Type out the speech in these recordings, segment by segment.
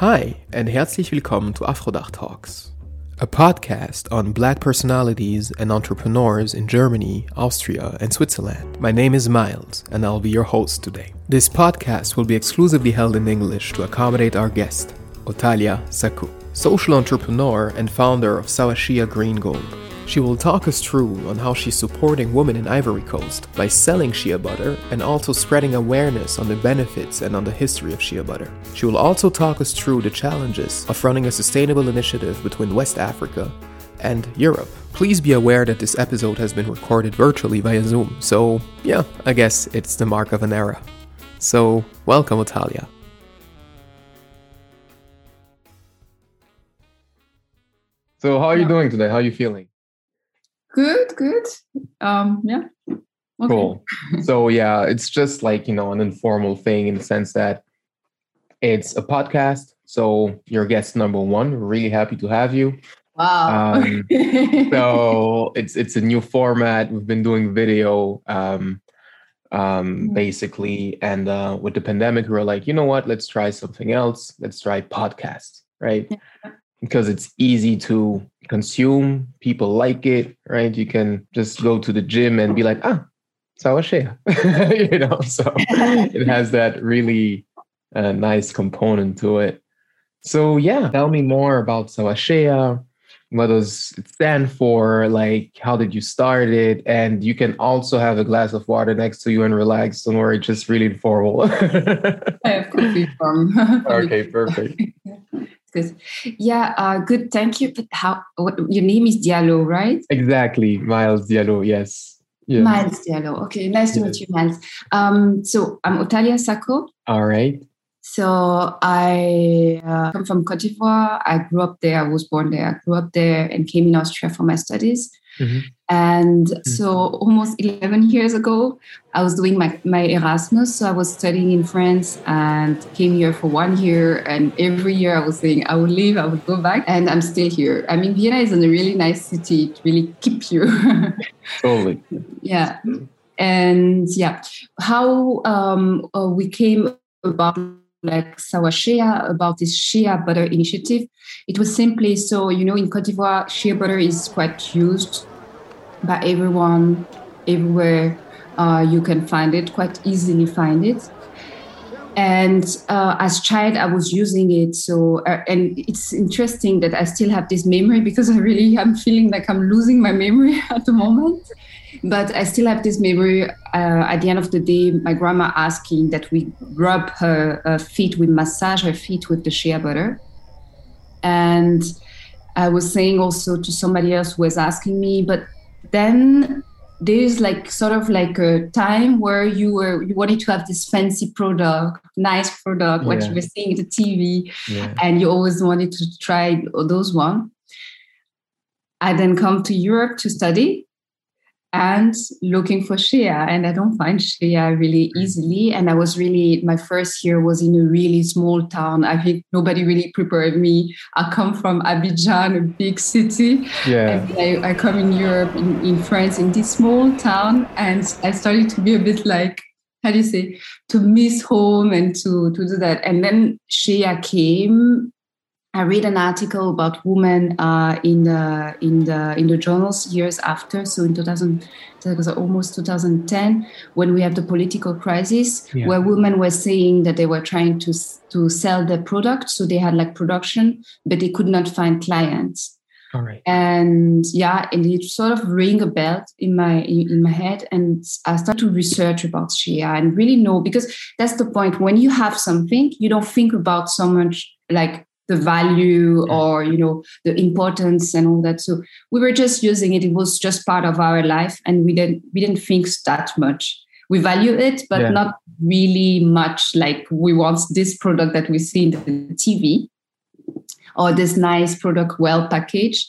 Hi and herzlich willkommen to Afrodach Talks, a podcast on black personalities and entrepreneurs in Germany, Austria, and Switzerland. My name is Miles and I'll be your host today. This podcast will be exclusively held in English to accommodate our guest, Otalia Saku, social entrepreneur and founder of Sawashea Green Gold. She will talk us through on how she's supporting women in Ivory Coast by selling shea butter and also spreading awareness on the benefits and on the history of shea butter. She will also talk us through the challenges of running a sustainable initiative between West Africa and Europe. Please be aware that this episode has been recorded virtually via Zoom, so yeah, I guess it's the mark of an era. So, welcome, Otalia. So, how are you doing today? How are you feeling? Good, good. Um, yeah. Okay. Cool. so yeah, it's just like you know an informal thing in the sense that it's a podcast. So you're guest number one. We're really happy to have you. Wow. Um, so it's it's a new format. We've been doing video um, um, mm. basically, and uh, with the pandemic, we were like, you know what? Let's try something else. Let's try podcast, right? Yeah. Because it's easy to consume. People like it, right? You can just go to the gym and be like, ah, Sawashea, you know. So it has that really uh, nice component to it. So yeah, tell me more about Sawashea. What does it stand for? Like, how did you start it? And you can also have a glass of water next to you and relax. Don't worry, just really informal. I have coffee from. okay, perfect. Good. Yeah, uh, good. Thank you. But how? What, your name is Diallo, right? Exactly, Miles Diallo. Yes. yes. Miles Diallo. Okay, nice to yes. meet you, Miles. Um, so I'm Otalia Sako. All right. So I uh, come from Cote d'Ivoire. I grew up there. I was born there. I grew up there and came in Austria for my studies. Mm-hmm. And mm-hmm. so almost 11 years ago, I was doing my, my Erasmus. So I was studying in France and came here for one year. And every year I was saying I would leave, I would go back. And I'm still here. I mean, Vienna is a really nice city. It really keeps you. totally. Yeah. And yeah, how um, uh, we came about like Sawashea about this shea butter initiative. It was simply so, you know, in Cote d'Ivoire, shea butter is quite used by everyone, everywhere. Uh, you can find it, quite easily find it. And uh, as child, I was using it. So, uh, and it's interesting that I still have this memory because I really am feeling like I'm losing my memory at the moment. But I still have this memory. Uh, at the end of the day, my grandma asking that we rub her, her feet, we massage her feet with the shea butter. And I was saying also to somebody else who was asking me, but then there's like sort of like a time where you were you wanted to have this fancy product nice product yeah. what you were seeing in the tv yeah. and you always wanted to try those one i then come to europe to study and looking for shea and i don't find shea really mm. easily. And i was really my first year was in a really small town. I think nobody really prepared me. I come from abidjan a big city. Yeah. And I, I come in europe in, in france in this small town. And i started to be a bit like how do you say to miss home and to to do that. And then shea came I read an article about women uh, in the in the in the journals years after. So in 2000, that was almost 2010, when we have the political crisis, yeah. where women were saying that they were trying to to sell their product, so they had like production, but they could not find clients. All right. And yeah, and it sort of ring a bell in my in, in my head, and I start to research about shea and really know because that's the point. When you have something, you don't think about so much like the value or you know the importance and all that. So we were just using it. It was just part of our life and we didn't we didn't think that much. We value it but yeah. not really much like we want this product that we see in the tv or this nice product well packaged.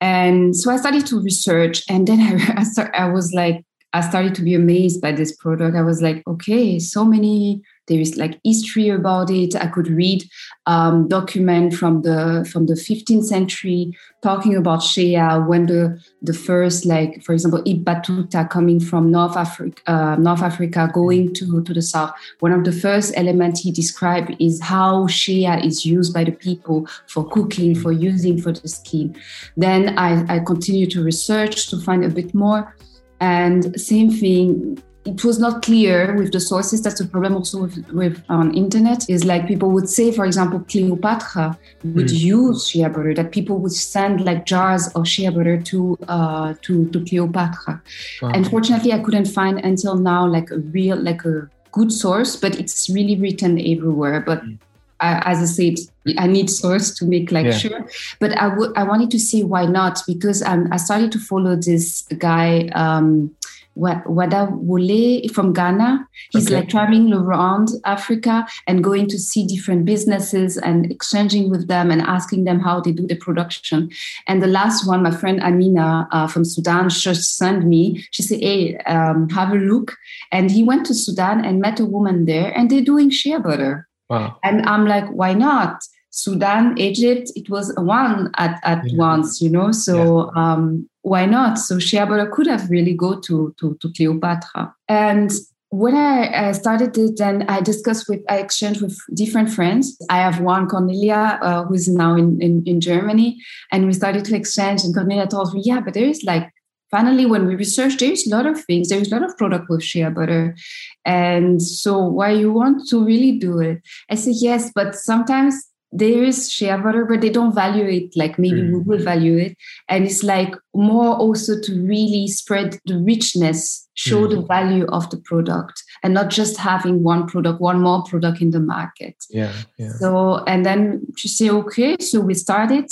And so i started to research and then i, I, start, I was like i started to be amazed by this product. I was like okay so many there is like history about it. I could read um, document from the from the 15th century talking about shea when the the first like for example Ibn Battuta coming from North Africa uh, North Africa going to to the south. One of the first elements he described is how shea is used by the people for cooking, for using for the skin. Then I, I continue to research to find a bit more. And same thing, it was not clear with the sources. That's the problem also with, with on internet. Is like people would say, for example, Cleopatra would mm. use shea butter. That people would send like jars of shea butter to uh, to to Cleopatra. Wow. Unfortunately, I couldn't find until now like a real like a good source, but it's really written everywhere. But mm. I, as I said, I need source to make like yeah. sure. But I would I wanted to see why not because um, I started to follow this guy. Um, Wada Wole from Ghana. He's okay. like traveling around Africa and going to see different businesses and exchanging with them and asking them how they do the production. And the last one, my friend Amina uh, from Sudan just sent me. She said, "Hey, um, have a look." And he went to Sudan and met a woman there, and they're doing shea butter. Wow. And I'm like, why not? Sudan, Egypt, it was one at, at yeah. once, you know. So yeah. um, why not? So shea butter could have really go to, to, to Cleopatra. And when I, I, started it, then I discussed with, I exchanged with different friends. I have one, Cornelia, uh, who's now in, in, in Germany, and we started to exchange. And Cornelia told me, yeah, but there is like finally when we research there's a lot of things there's a lot of product with shea butter and so why you want to really do it i said yes but sometimes there is shea butter but they don't value it like maybe mm. we will value it and it's like more also to really spread the richness show mm. the value of the product and not just having one product one more product in the market yeah, yeah. so and then to say okay so we started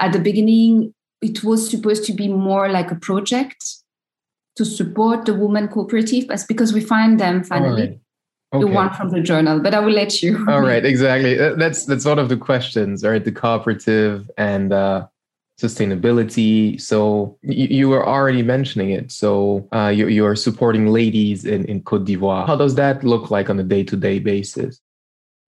at the beginning it was supposed to be more like a project to support the women cooperative but because we find them finally. Okay. the one from the journal but i will let you. All right exactly. That's that's one of the questions right? The cooperative and uh sustainability. So you, you were already mentioning it. So uh, you, you are supporting ladies in, in cote d'ivoire. How does that look like on a day-to-day basis?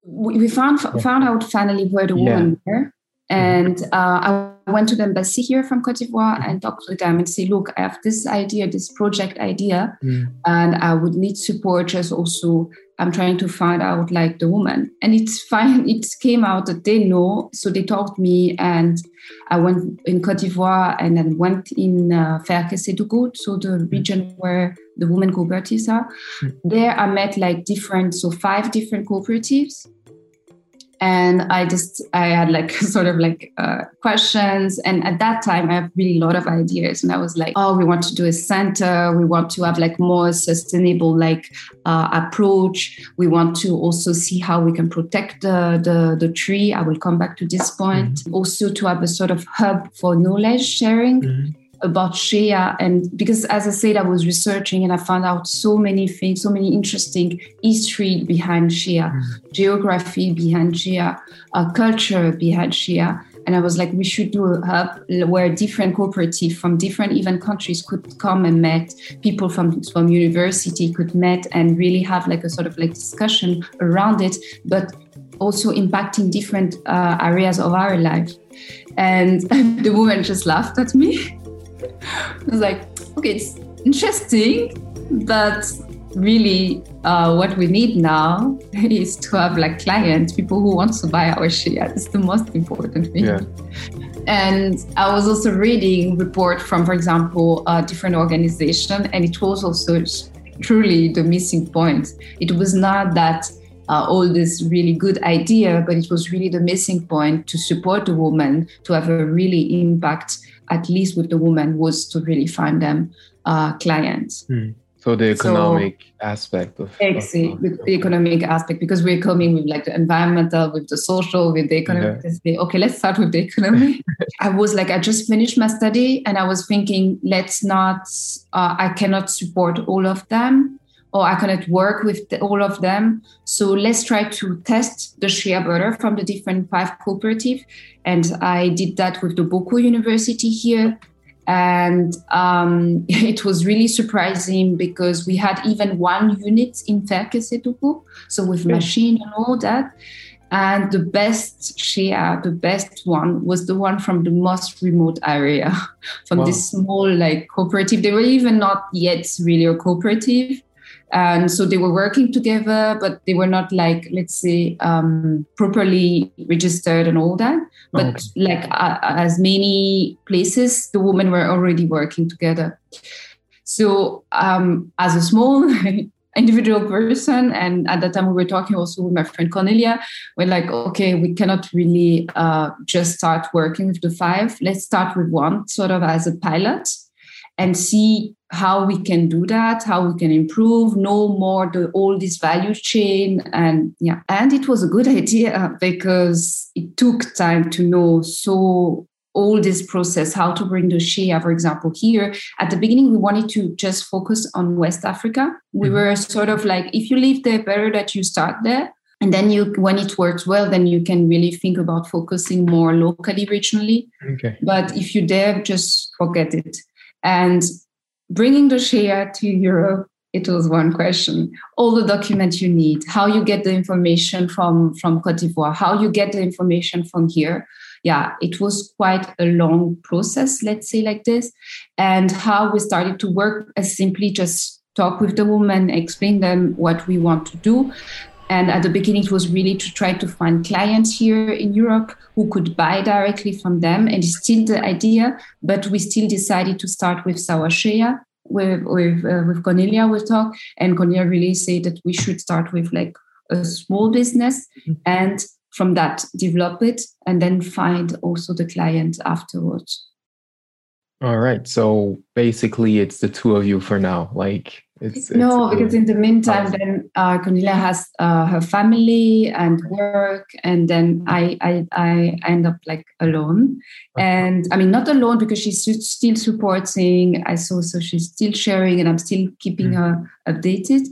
We found found out finally where the women yeah. were. And uh, I went to the embassy here from Cote d'Ivoire and talked to them and say, look, I have this idea, this project idea, mm. and I would need support. Just also, I'm trying to find out like the woman. And it's fine. It came out that they know. So they talked me and I went in Cote d'Ivoire and then went in uh, Ferkes so the mm. region where the women cooperatives are. Mm. There I met like different, so five different cooperatives and i just i had like sort of like uh, questions. And at that time i have really a lot of ideas. And i was like oh we want to do a center. We want to have like more sustainable like uh, approach. We want to also see how we can protect the, the, the tree. I will come back to this point. Mm-hmm. also to have a sort of hub for knowledge sharing. Mm-hmm about shea and because as i said i was researching and i found out so many things so many interesting history behind shea mm. geography behind shea uh, culture behind shea and i was like we should do a hub where different cooperative from different even countries could come and met. People from from university could met and really have like a sort of like discussion around it but also impacting different uh, areas of our life. And the woman just laughed at me I was like, okay, it's interesting, but really uh, what we need now is to have like clients, people who want to buy our shea. It's the most important thing. Yeah. And I was also reading report from, for example, a different organization, and it was also truly the missing point. It was not that uh, all this really good idea, but it was really the missing point to support the woman to have a really impact at least with the woman, was to really find them uh, clients. Hmm. So the economic so, aspect of exactly of, with the economic aspect because we're coming with like the environmental, with the social, with the economic. Yeah. Okay, let's start with the economy. I was like, I just finished my study, and I was thinking, let's not. Uh, I cannot support all of them or I cannot work with the, all of them. So let's try to test the shea butter from the different five cooperative. And I did that with the Boku University here. and um, it was really surprising because we had even one unit in Ferkessédougou, so with machine and all that. And the best shea, the best one, was the one from the most remote area, from wow. this small like cooperative. They were even not yet really a cooperative, and so they were working together but they were not like let's say um, properly registered and all that. But okay. like uh, as many places the women were already working together. So um, as a small individual person and at that time we were talking also with my friend cornelia we're like okay we cannot really uh, just start working with the five. Let's start with one sort of as a pilot and see how we can do that, how we can improve, know more the all this value chain, and yeah, and it was a good idea because it took time to know so all this process, how to bring the Shea, for example, here. At the beginning, we wanted to just focus on West Africa. We mm-hmm. were sort of like, if you live there, better that you start there. And then you, when it works well, then you can really think about focusing more locally, regionally. Okay. But if you dare, just forget it. And bringing the shea to Europe, it was one question. All the documents you need, how you get the information from, from Cote d'Ivoire, how you get the information from here. Yeah, it was quite a long process, let's say like this. And how we started to work as simply just talk with the woman, explain them what we want to do. And at the beginning, it was really to try to find clients here in Europe who could buy directly from them. And it's still the idea, but we still decided to start with Sawashea. With with, uh, with Cornelia, we talk, and Cornelia really said that we should start with like a small business mm-hmm. and from that develop it and then find also the client afterwards. All right. So basically, it's the two of you for now. Like it's, no, it's, because in the meantime, then uh, Cornelia has uh, her family and work, and then I, I I end up like alone. And I mean, not alone because she's still supporting. I saw so she's still sharing, and I'm still keeping mm. her updated.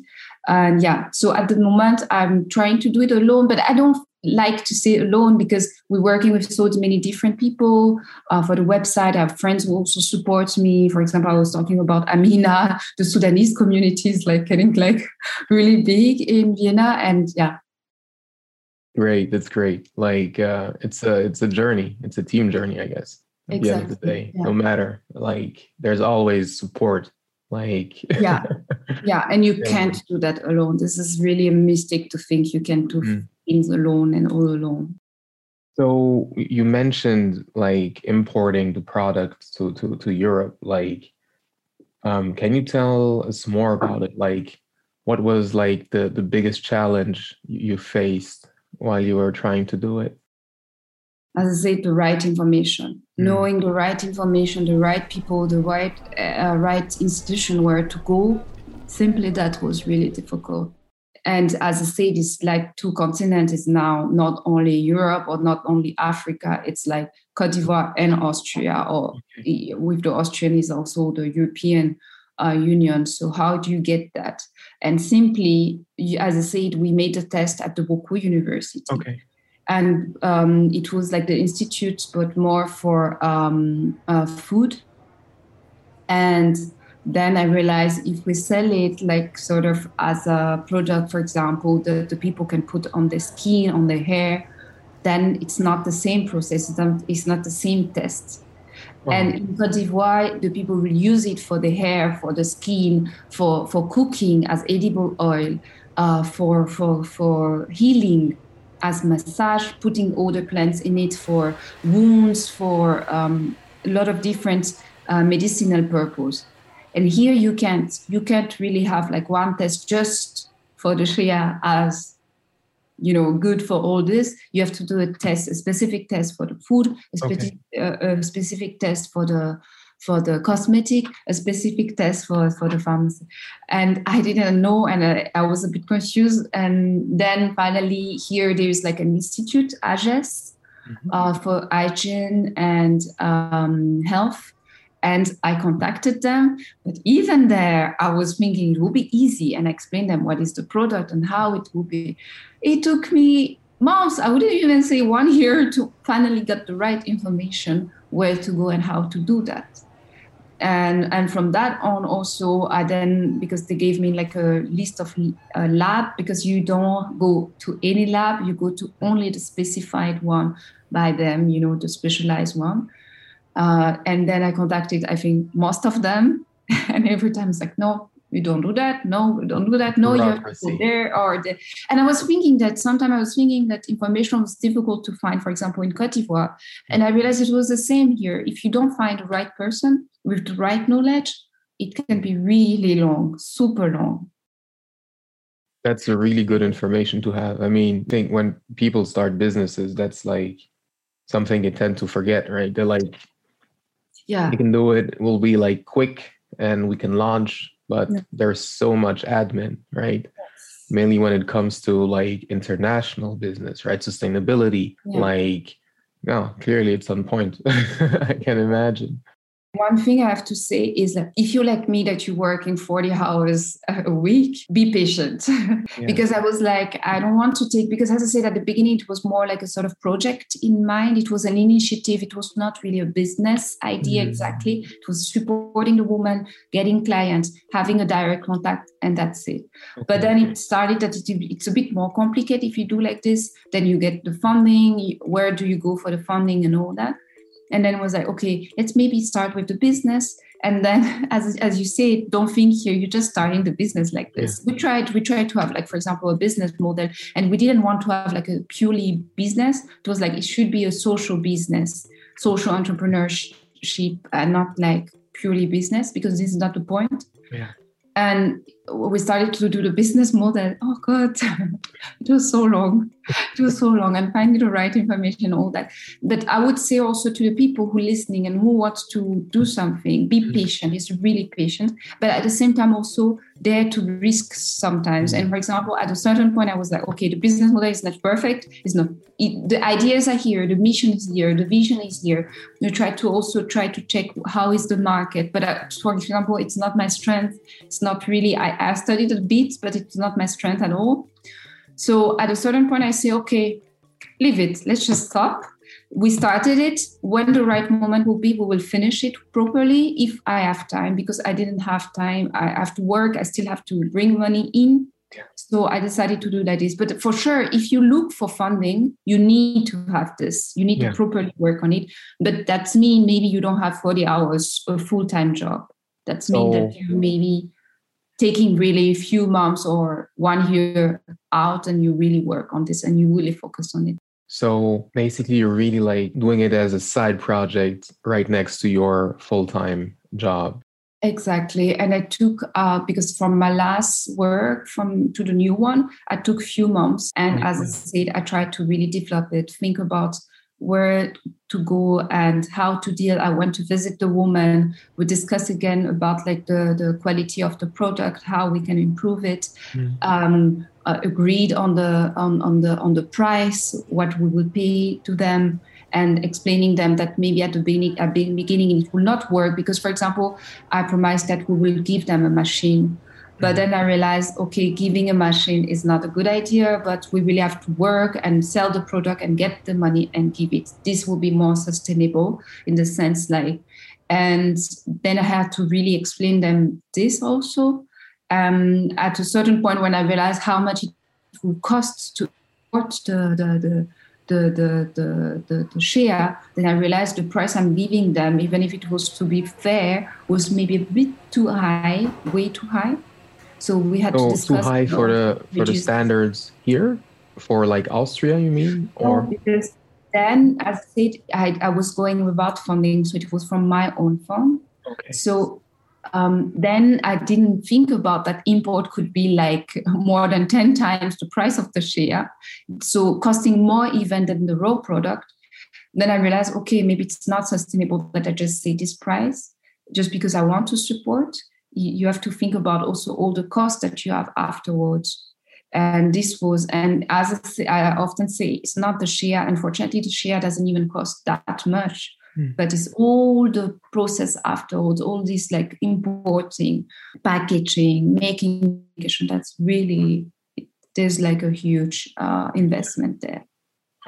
And yeah, so at the moment, I'm trying to do it alone, but I don't like to stay alone because we're working with so many different people uh, for the website. I have friends who also support me. For example, I was talking about Amina, the Sudanese community is like getting like really big in Vienna, and yeah. Great, that's great. Like uh, it's a it's a journey. It's a team journey, I guess. At exactly. the end of the day, yeah. no matter like, there's always support. Like yeah, yeah, and you can't do that alone. This is really a mistake to think you can do. Mm things alone and all alone. So you mentioned like importing the product to to, to Europe. Like, um, can you tell us more about it? Like, what was like the the biggest challenge you faced while you were trying to do it? As I said, the right information, mm. knowing the right information, the right people, the right uh, right institution where to go. Simply, that was really difficult and as I said, it's like two continents. It's now not only Europe or not only Africa. It's like Cote d'Ivoire and Austria, or okay. with the Austrian is also the European uh, Union. So how do you get that? And simply, as I said, we made a test at the Boku University. Okay. And um, it was like the institute, but more for um, uh, food. And then I realized if we sell it like sort of as a product, for example, that the people can put on their skin, on their hair, then it's not the same process. It's not the same test. Oh. And in Cote d'Ivoire, the people will use it for the hair, for the skin, for, for cooking as edible oil, uh, for, for, for healing as massage, putting other plants in it for wounds, for um, a lot of different uh, medicinal purpose. And here you can't you can't really have like one test just for the shea as you know good for all this. You have to do a test, a specific test for the food, a, specific, okay. uh, a specific test for the for the cosmetic, a specific test for, for the pharmacy. And I didn't know, and I, I was a bit confused. And then finally, here there's like an institute, AGES, mm-hmm. uh, for hygiene and um, health and I contacted them. But even there, I was thinking it would be easy and explain them what is the product and how it will be. It took me months, I wouldn't even say one year to finally get the right information where to go and how to do that. and and from that on also i then because they gave me like a list of uh, lab because you don't go to any lab you go to only the specified one by them you know the specialized one uh, and then i contacted i think most of them. And every time it's like no we don't do that. No we don't do that. No you have to go there or the and i was thinking that sometimes i was thinking that information was difficult to find for example in cote d'ivoire. And i realized it was the same here. If you don't find the right person with the right knowledge it can be really long super long. That's a really good information to have. I mean I think when people start businesses that's like something they tend to forget right? They're like yeah we can do it it will be like quick and we can launch but yeah. there's so much admin, right? Yes. Mainly when it comes to like international business, right? Sustainability, yeah. like, no, clearly it's on point. I can imagine. One thing I have to say is that if you're like me, that you work in 40 hours a week, be patient. Yeah. because I was like, I don't want to take, because as I said at the beginning, it was more like a sort of project in mind. It was an initiative. It was not really a business idea mm. exactly. It was supporting the woman, getting clients, having a direct contact, and that's it. Okay. But then it started that it's a bit more complicated if you do like this. Then you get the funding. Where do you go for the funding and all that? And then was like okay let's maybe start with the business. And then as, as you say don't think here you're just starting the business like this. Yeah. we tried we tried to have like for example a business model and we didn't want to have like a purely business. It was like it should be a social business social entrepreneurship and not like purely business because this is not the point. Yeah and we started to do the business model. Oh god. It was so long. It was so long. And finding the right information all that. But i would say also to the people who are listening and who want to do something be mm-hmm. patient. It's really patient. But at the same time also dare to risk sometimes and for example at a certain point i was like okay the business model is not perfect it's not it, the ideas are here the mission is here the vision is here you try to also try to check how is the market but uh, for example it's not my strength it's not really i I studied a bit, but it's not my strength at all. So at a certain point, I say, okay, leave it. Let's just stop. We started it. When the right moment will be, we will finish it properly if I have time, because I didn't have time. I have to work. I still have to bring money in. So I decided to do like this. But for sure, if you look for funding, you need to have this. You need yeah. to properly work on it. But that's mean maybe you don't have 40 hours a full-time job. That's so, mean that you maybe taking really a few months or one year out and you really work on this and you really focus on it. So basically, you're really like doing it as a side project right next to your full time job. Exactly. And I took, uh, because from my last work from to the new one, I took few months. And mm-hmm. as I said, I tried to really develop it, think about where to go and how to deal. I went to visit the woman. We discussed again about like the, the quality of the product, how we can improve it. Mm. Um, uh, agreed on the on, on the on the price, what we will pay to them, and explaining them that maybe at the beginning at the beginning it will not work because, for example, I promised that we will give them a machine but then I realized, okay, giving a machine is not a good idea, but we really have to work and sell the product and get the money and give it. This will be more sustainable in the sense like, and then I had to really explain them this also. Um, at a certain point when I realized how much it would cost to import the, the, the the, the, the, the, the shea, then I realized the price I'm giving them, even if it was to be fair, was maybe a bit too high, way too high. So we had so to discuss. too high for the for the standards here for like Austria, you mean? Or no, because then, as I said, I, I was going without funding, so it was from my own fund. Okay. So um, then I didn't think about that import could be like more than 10 times the price of the shea. So costing more even than the raw product. Then I realized, okay, maybe it's not sustainable that I just say this price just because I want to support you have to think about also all the costs that you have afterwards. And this was and as I, say, I, often say it's not the shea. Unfortunately the shea doesn't even cost that much. Mm. but it's all the process afterwards all this like importing packaging making that's really there's like a huge uh, investment there.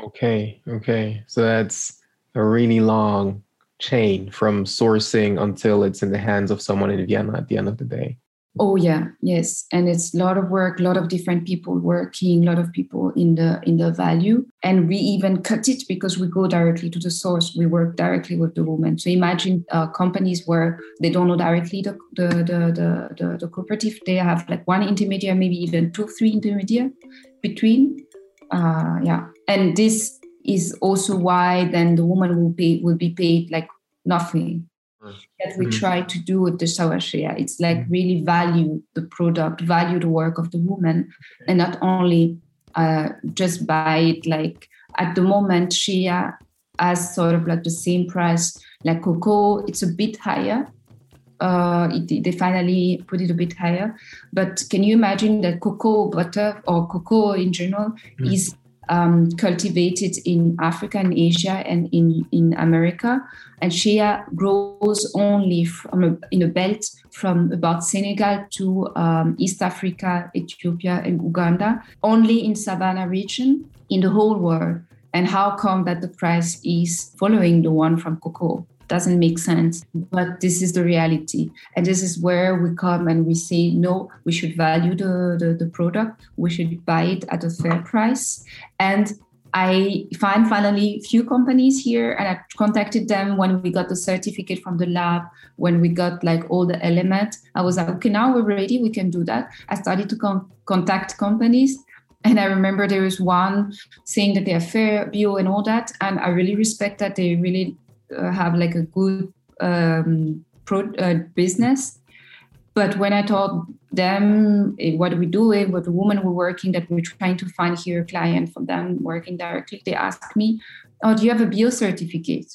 Okay okay. So that's a really long chain from sourcing until it's in the hands of someone in Vienna at the end of the day. Oh yeah, yes, and it's a lot of work, a lot of different people working, a lot of people in the in the value, and we even cut it because we go directly to the source. We work directly with the woman. So imagine uh, companies where they don't know directly the the, the the the the cooperative. They have like one intermediary, maybe even two, three intermediary between. Uh, yeah, and this is also why then the woman will pay will be paid like nothing that we mm-hmm. try to do with the Sawashea. It's like mm-hmm. really value the product, value the work of the woman, and not only uh, just buy it like at the moment Shea has sort of like the same price like cocoa. It's a bit higher. Uh, it, they finally put it a bit higher. But can you imagine that cocoa butter or cocoa in general mm. is um, cultivated in Africa and Asia and in, in America. And shea grows only from a, in a belt from about Senegal to um, East Africa, Ethiopia, and Uganda, only in Savannah region in the whole world. And how come that the price is following the one from cocoa? Doesn't make sense but this is the reality and this is where we come and we say no we should value the, the, the product we should buy it at a fair price and I find finally few companies here and I contacted them when we got the certificate from the lab, when we got like all the elements. I was like, okay, now we're ready, we can do that. I started to con- contact companies. And I remember there was one saying that they are fair, bio, and all that. And I really respect that they really have like a good um, pro, uh, business. But when I told them eh, what we do with the woman we're working, that we're trying to find here a client for them working directly, they asked me, "Oh, do you have a bio certificate?"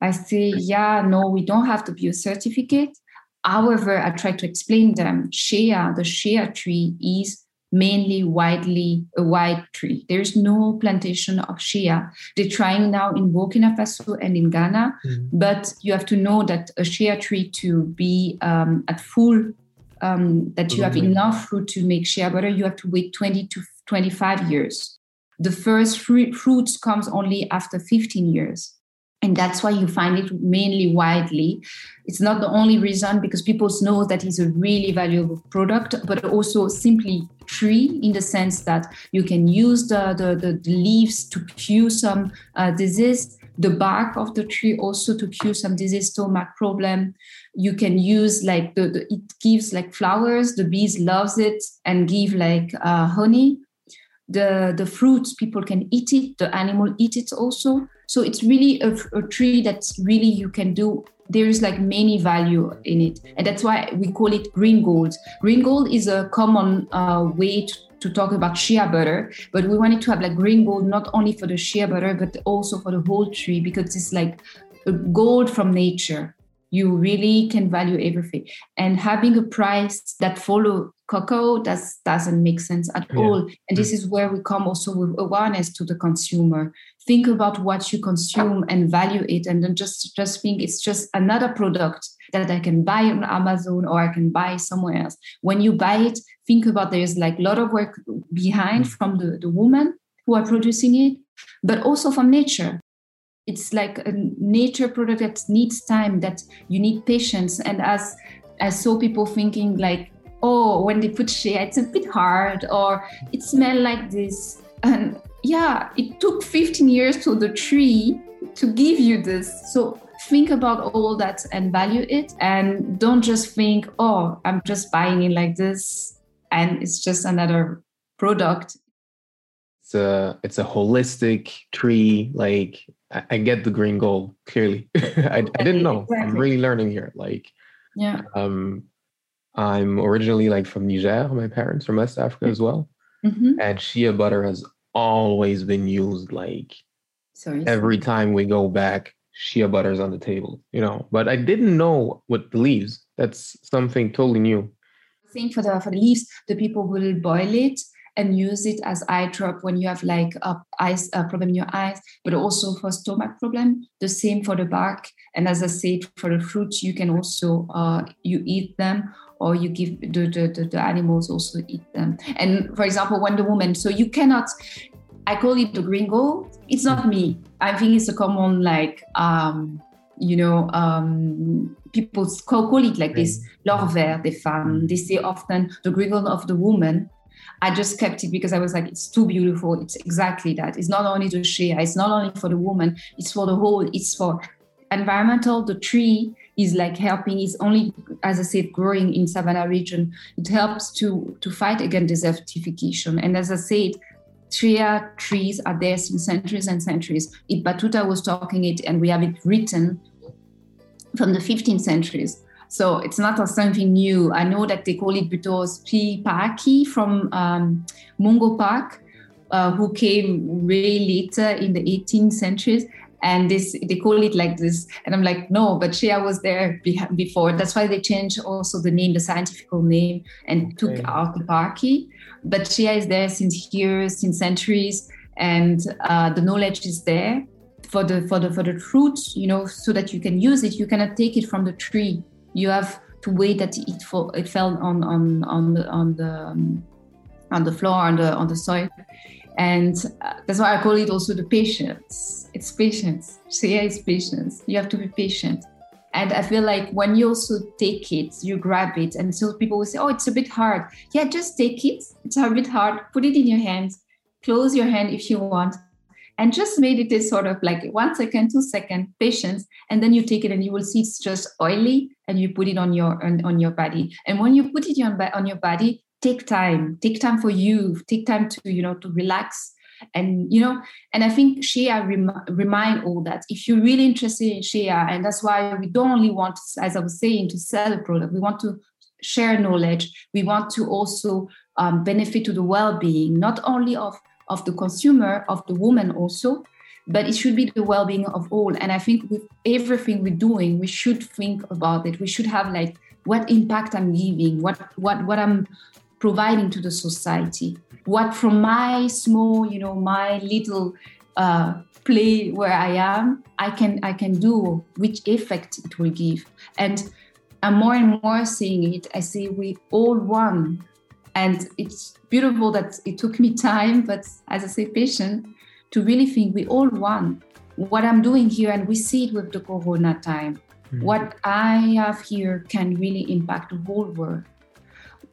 I say, "Yeah, no, we don't have the bio certificate." However, I try to explain them. Shea, the shea tree is mainly widely a white tree. There's no plantation of shea. They're trying now in Burkina Faso and in Ghana, mm. but you have to know that a shea tree to be um, at full, um, that you have mm-hmm. enough fruit to make shea butter, you have to wait 20 to 25 years. The first fruit, fruits comes only after 15 years and that's why you find it mainly widely. It's not the only reason because people know that it's a really valuable product but also simply tree in the sense that you can use the, the, the, leaves to cure some uh, disease the bark of the tree also to cure some disease stomach problem. You can use like the, the it gives like flowers the bees loves it and give like uh, honey. The the fruits people can eat it the animal eat it also so it's really a, a tree that's really you can do there's like many value in it. And that's why we call it green gold. Green gold is a common uh, way to, to talk about shea butter but we wanted to have like green gold not only for the shea butter but also for the whole tree because it's like gold from nature. You really can value everything. And having a price that follow cocoa does doesn't make sense at yeah. all. And this mm. is where we come also with awareness to the consumer think about what you consume and value it and then just just think it's just another product that i can buy on amazon or i can buy somewhere else when you buy it think about there's like a lot of work behind mm. from the, the woman who are producing it but also from nature it's like a nature product that needs time that you need patience and as i saw people thinking like oh when they put shea it's a bit hard or it smell like this and yeah it took 15 years to the tree to give you this so think about all that and value it and don't just think oh i'm just buying it like this and it's just another product it's a it's a holistic tree like I, I get the green gold clearly. I, I, didn't know. Exactly. I'm really learning here. Like, yeah. Um, I'm originally like from Niger. My parents from West Africa as well, mm-hmm. and shea butter has always been used. Like, sorry, every time we go back, shea butter is on the table. You know, but I didn't know what the leaves. That's something totally new. I think for the for the leaves, the people will boil it and use it as eye drop when you have like a eyes a problem in your eyes, but also for stomach problem. The same for the bark. And as I said, for the fruits, you can also uh, you eat them or you give the, the, the, the animals also eat them. And for example, when the woman, so you cannot I call it the green gold. It's not me. I think it's a common like um, you know, um, people call, call it like this, l'or vert des femmes. They say often the griffon of the woman. I just kept it because I was like, it's too beautiful. It's exactly that. It's not only the shea, it's not only for the woman, it's for the whole, it's for environmental. The tree is like helping, it's only, as I said, growing in Savannah region. It helps to, to fight against desertification. And as I said, Shea trees are there since centuries and centuries. Ibn Battuta was talking it, and we have it written from the 15th centuries. So it's not something new. I know that they call it Butos P. Paki from um, Mungo Park, uh, who came way later in the 18th centuries. And this they call it like this. And I'm like, no, but Shea was there before. That's why they changed also the name, the scientific name, and okay. took out the Paki. But Shea is there since years, since centuries, and uh, the knowledge is there for the for the for the fruit, you know, so that you can use it. You cannot take it from the tree. You have to wait that it fall, it fell on on on the on the um, on the floor on the on the soil, and uh, that's why I call it also the patience. It's patience. Shea it's patience. You have to be patient. And I feel like when you also take it, you grab it, and so people will say, "Oh, it's a bit hard." Yeah, just take it. It's a bit hard. Put it in your hands. Close your hand if you want, and just made it a sort of like one second, two second patience, and then you take it and you will see it's just oily, and you put it on your on, on your body. And when you put it on, on your body, take time, take time for you, take time to you know to relax, and you know. And I think Shea rem- remind all that if you're really interested in Shea, and that's why we don't only want, as I was saying, to sell a product, we want to share knowledge. We want to also um, benefit to the well-being, not only of of the consumer, of the woman also, but it should be the well-being of all. And I think with everything we're doing, we should think about it. We should have like what impact I'm giving, what what what I'm providing to the society, what from my small, you know, my little uh, play where I am, I can I can do, which effect it will give. And I'm more and more seeing it. I see we all one and it's beautiful that it took me time, but as I say, patient to really think we all want what I'm doing here, and we see it with the Corona time. Mm-hmm. What I have here can really impact the whole world.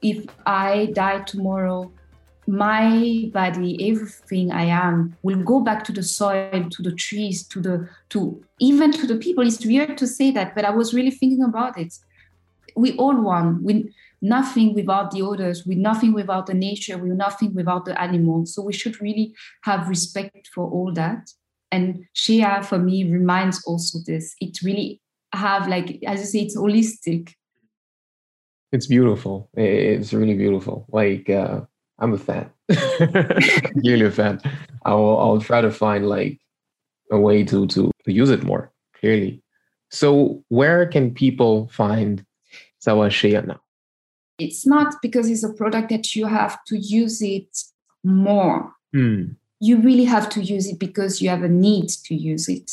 If I die tomorrow, my body, everything I am, will go back to the soil, to the trees, to the to even to the people. It's weird to say that, but I was really thinking about it. We all want. We nothing without the others, with nothing without the nature, with nothing without the animals. So we should really have respect for all that. And Shea for me reminds also this. It really have like as you say, it's holistic. It's beautiful. It's really beautiful. Like uh, I'm a fan. really a fan. I'll I'll try to find like a way to to use it more clearly. So where can people find Sawa now? It's not because it's a product that you have to use it more. Mm. You really have to use it because you have a need to use it.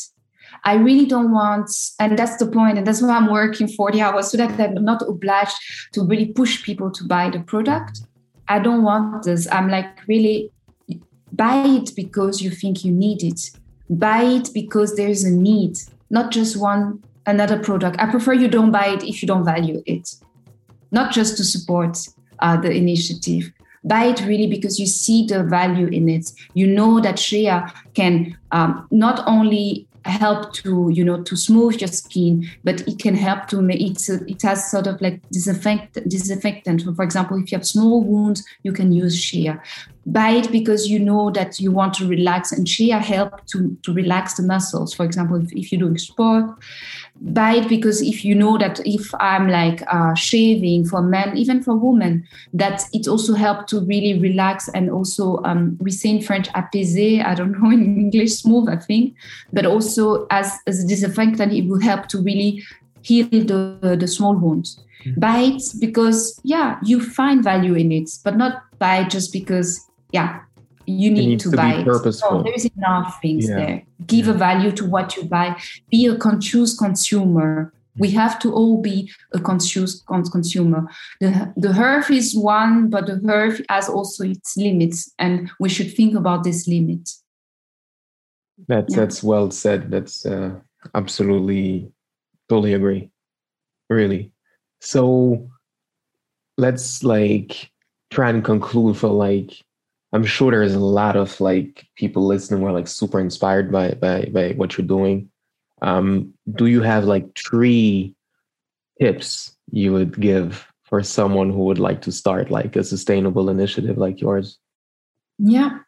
I really don't want, and that's the point, and that's why I'm working 40 hours so that I'm not obliged to really push people to buy the product. I don't want this. I'm like, really, buy it because you think you need it. Buy it because there's a need, not just one another product. I prefer you don't buy it if you don't value it not just to support uh, the initiative. Buy it really because you see the value in it. You know that Shea can um, not only help to you know to smooth your skin but it can help to make it it has sort of like disinfect disinfectant for example if you have small wounds you can use shea buy it because you know that you want to relax and shea help to to relax the muscles for example if, if you're doing sport buy it because if you know that if i'm like uh, shaving for men even for women that it also help to really relax and also um, we say in french apaiser. I don't know in english smooth i think. But also as, as a disinfectant it will help to really heal the, the small wounds. Mm-hmm. buy it because yeah you find value in it but not buy it just because yeah you need to, to, buy it. Purposeful. there's enough things yeah. there. Give yeah. a value to what you buy. Be a conscious consumer. We have to all be a conscious consumer. The, the herb is one, but the earth has also its limits, and we should think about this limit. That's yeah. that's well said. That's uh, absolutely totally agree. Really. So let's like try and conclude for like I'm sure there's a lot of like people listening who are like super inspired by by by what you're doing. Um, do you have like three tips you would give for someone who would like to start like a sustainable initiative like yours? Yeah.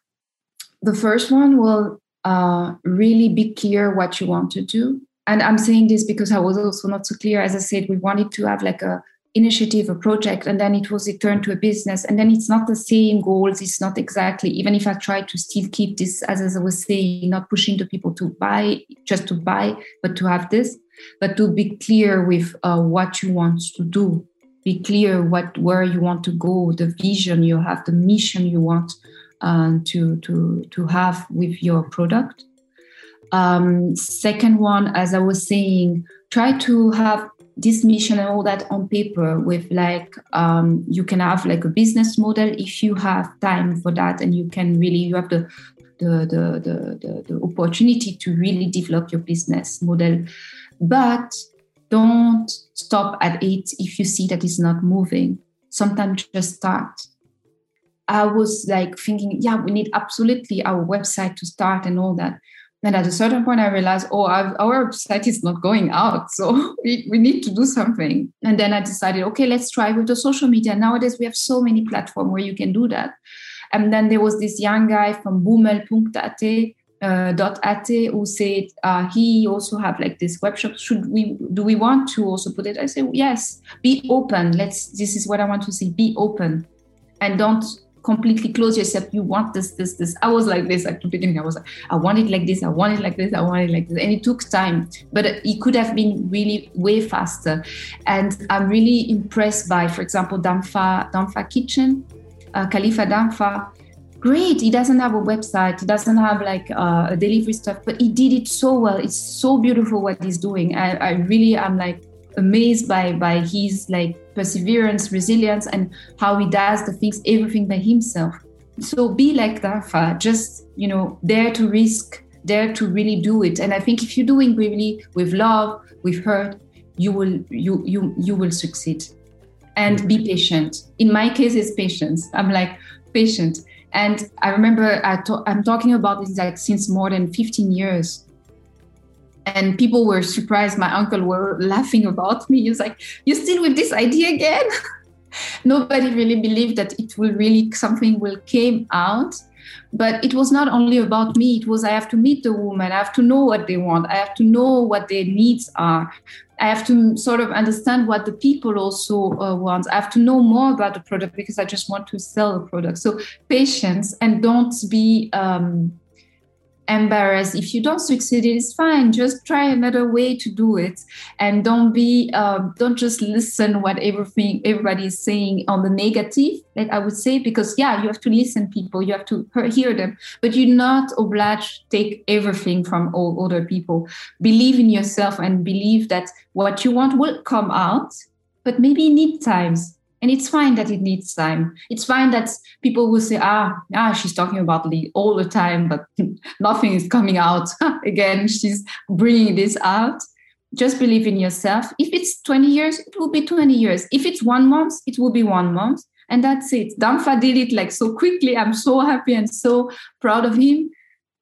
The first one will uh, really be clear what you want to do. And I'm saying this because I was also not so clear. As I said, we wanted to have like a initiative, a project, and then it was it turned to a business. And then it's not the same goals. It's not exactly, even if I try to still keep this, as, as I was saying, not pushing the people to buy, just to buy, but to have this, but to be clear with uh, what you want to do. Be clear what where you want to go, the vision you have, the mission you want uh, to to to have with your product. Um, second one, as I was saying, try to have this mission and all that on paper with like um, you can have like a business model if you have time for that and you can really you have the the, the, the, the, the opportunity to really develop your business model. But don't stop at it if you see that it's not moving. Sometimes just start. I was like thinking yeah we need absolutely our website to start and all that and at a certain point, I realized, oh, I've, our site is not going out. So we, we need to do something. And then I decided, okay, let's try with the social media. Nowadays, we have so many platforms where you can do that. And then there was this young guy from boomel.at uh, dot at who said uh, he also have like this web shop should we do we want to also put it i say yes be open let's this is what i want to say be open and don't completely close yourself. You want this, this, this. I was like this at the beginning. I was like, I want it like this. I want it like this. I want it like this. And it took time, but it could have been really way faster. And I'm really impressed by, for example, Damfa, Damfa Kitchen, uh, Khalifa Damfa. Great. He doesn't have a website. He doesn't have like uh, a delivery stuff, but he did it so well. It's so beautiful what he's doing. I, I really am like amazed by by his like perseverance, resilience, and how he does the things, everything by himself. So be like Dafa, just you know, dare to risk, dare to really do it. And I think if you're doing really with love, with heart, you will you you you will succeed. And be patient. In my case, it's patience. I'm like patient. And I remember I I'm talking about this like since more than 15 years and people were surprised. My uncle were laughing about me. He was like you still with this idea again? Nobody really believed that it will really something will came out. But it was not only about me. It was i have to meet the woman. I have to know what they want. I have to know what their needs are. I have to sort of understand what the people also uh, want. I have to know more about the product because i just want to sell the product. So patience and don't be um, embarrassed. If you don't succeed it's fine. Just try another way to do it and don't be um, don't just listen what everything everybody is saying on the negative like i would say because yeah you have to listen people. You have to hear them. But you're not obliged to take everything from all other people. Believe in yourself and believe that what you want will come out but maybe need times and it's fine that it needs time. It's fine that people will say ah ah she's talking about Lee all the time but nothing is coming out again. She's bringing this out. Just believe in yourself. If it's 20 years it will be 20 years. If it's one month it will be one month. And that's it. Damfa did it like so quickly. I'm so happy and so proud of him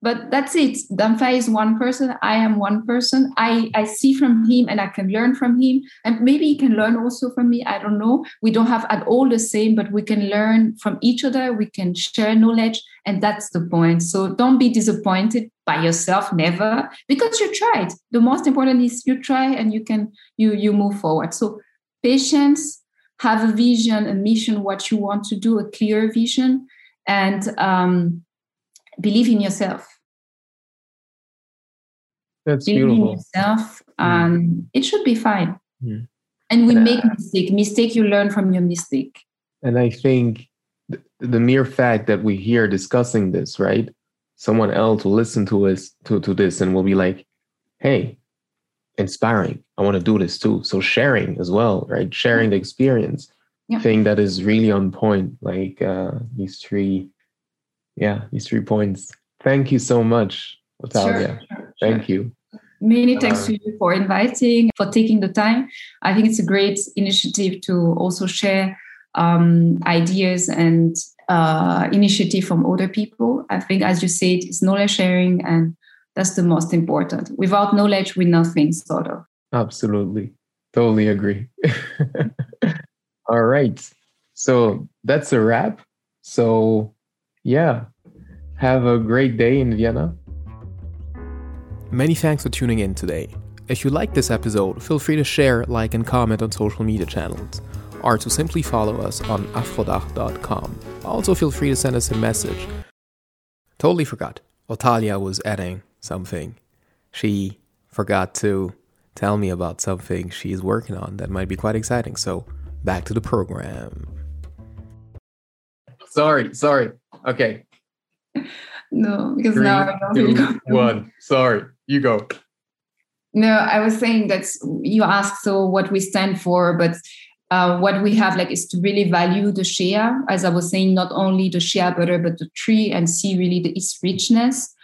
but that's it. Damfa is one person. I am one person. I i see from him and i can learn from him. And maybe he can learn also from me. I don't know. We don't have at all the same but we can learn from each other. We can share knowledge. And that's the point. So don't be disappointed by yourself. Never. Because you tried. The most important is you try and you can you you move forward. So patience have a vision a mission what you want to do a clear vision and um, believe in yourself that's beautiful. yourself, and mm. it should be fine. Mm. And we and make I, mistake. Mistake you learn from your mistake. And I think th- the mere fact that we here discussing this, right? Someone else will listen to us to, to this and will be like, hey, inspiring. I want to do this too. So sharing as well, right? Sharing the experience. Yeah. Thing that is really on point, like uh, these three, yeah, these three points. Thank you so much, Natalia. Sure, sure, Thank you. Many thanks uh, to you for inviting, for taking the time. I think it's a great initiative to also share um, ideas and uh, initiative from other people. I think, as you said, it's knowledge sharing, and that's the most important. Without knowledge, we're nothing, sort of. Absolutely. Totally agree. All right. So that's a wrap. So, yeah, have a great day in Vienna. Many thanks for tuning in today. If you liked this episode, feel free to share, like, and comment on social media channels, or to simply follow us on afrodach.com. Also, feel free to send us a message. Totally forgot. Natalia was adding something. She forgot to tell me about something she's working on that might be quite exciting. So, back to the program. Sorry, sorry. Okay. No, because Three, now I don't two, One. Sorry, you go. No, I was saying that you asked so what we stand for, but uh, what we have like is to really value the shea, as I was saying, not only the shea butter, but the tree and see really the its richness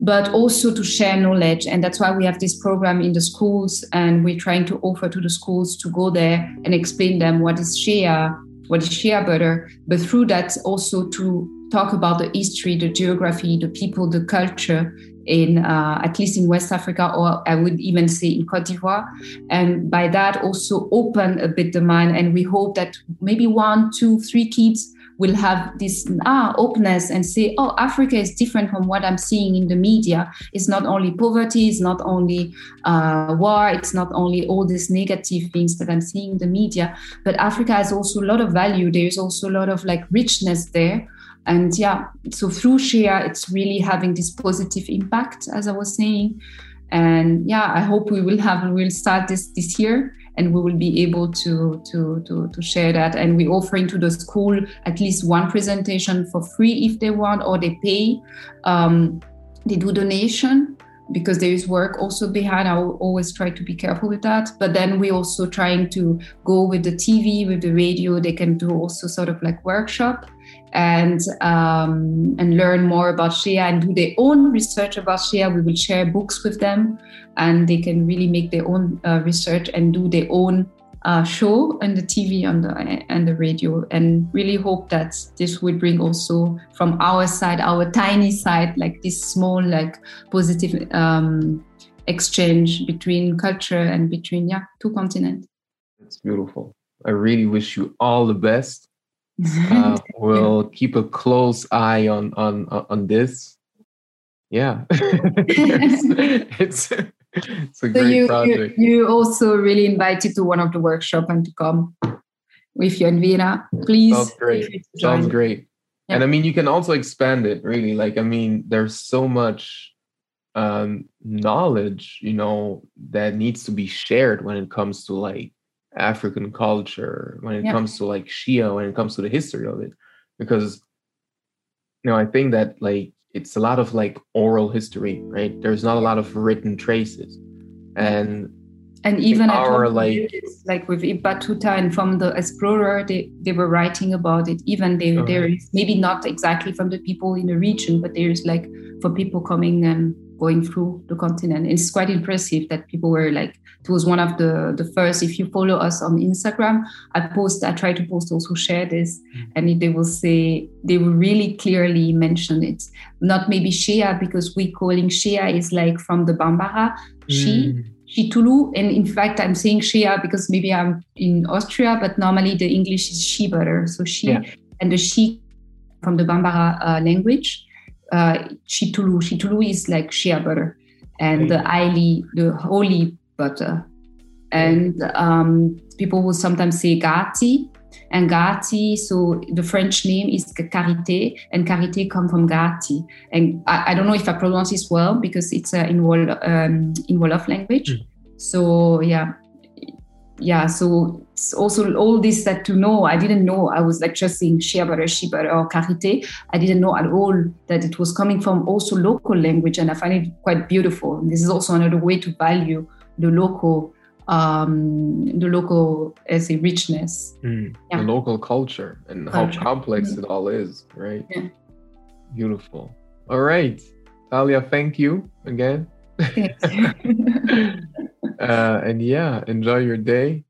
but also to share knowledge. And that's why we have this program in the schools, and we're trying to offer to the schools to go there and explain them what is shea, what is shea butter, but through that also to talk about the history, the geography, the people, the culture in uh, at least in West Africa, or I would even say in Cote d'Ivoire, and by that also open a bit the mind. And we hope that maybe one, two, three kids will have this ah, openness and say, oh, Africa is different from what I'm seeing in the media. It's not only poverty, it's not only uh, war, it's not only all these negative things that I'm seeing in the media, but Africa has also a lot of value. There's also a lot of like richness there. And yeah, so through shea, it's really having this positive impact, as I was saying. And yeah, I hope we will have, we'll start this this year and we will be able to, to, to, to share that. And we're offering to the school at least one presentation for free if they want, or they pay. Um, they do donation because there is work also behind. I always try to be careful with that. But then we're also trying to go with the TV, with the radio. They can do also sort of like workshop and um, and learn more about shea and do their own research about shea. We will share books with them, and they can really make their own uh, research and do their own uh, show on the TV on the and the radio. And really hope that this would bring also from our side, our tiny side, like this small like positive um, exchange between culture and between yeah two continents. It's beautiful. I really wish you all the best uh, we'll keep a close eye on on on this. Yeah, it's, it's it's a so great you, project. You, you also really invited to one of the workshop and to come with you in Vienna. Please. Sounds great. Sounds great. Yeah. And I mean, you can also expand it really. Like, I mean, there's so much um, knowledge, you know, that needs to be shared when it comes to like African culture, when it yeah. comes to like shea, when it comes to the history of it. Because you know, I think that like it's a lot of like oral history, right? There's not a lot of written traces. And and even our like like with Ibn Battuta and from the explorer they, they were writing about it even they, there is maybe not exactly from the people in the region but there's like for people coming and going through the continent. It's quite impressive that people were like, it was one of the, the first. If you follow us on Instagram, I post, I try to post also share this, mm. and they will say, they will really clearly mention it. Not maybe Shia, because we calling Shia is like from the Bambara, she. Mm. Tulu, and in fact, I'm saying Shia because maybe I'm in Austria, but normally the English is she butter. So she yeah. and the she from the Bambara uh, language uh, chitulu. Chitulu is like shea butter, and the aili, the holy butter. And um, people will sometimes say gati, and gati. So the French name is karité, and karité come from gati. And I, I, don't know if I pronounce this well because it's uh, in Wol um, in Wolof language. Mm. So yeah, yeah, so also all this that to know, I didn't know. I was like just saying shea butter, shea butter, or karité. I didn't know at all that it was coming from also local language, and I find it quite beautiful. And this is also another way to value the local, um, the local as a richness, mm, yeah. the local culture, and culture. how complex mm. it all is. Right? Yeah. Beautiful. All right, Talia. Thank you again. uh, and yeah, enjoy your day.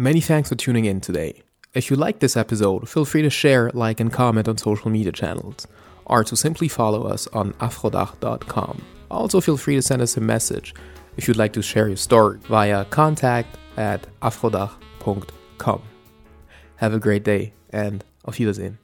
Many thanks for tuning in today. If you liked this episode, feel free to share, like, and comment on social media channels, or to simply follow us on afrodach.com. Also, feel free to send us a message if you'd like to share your story via contact at afrodach.com. Have a great day and auf Wiedersehen.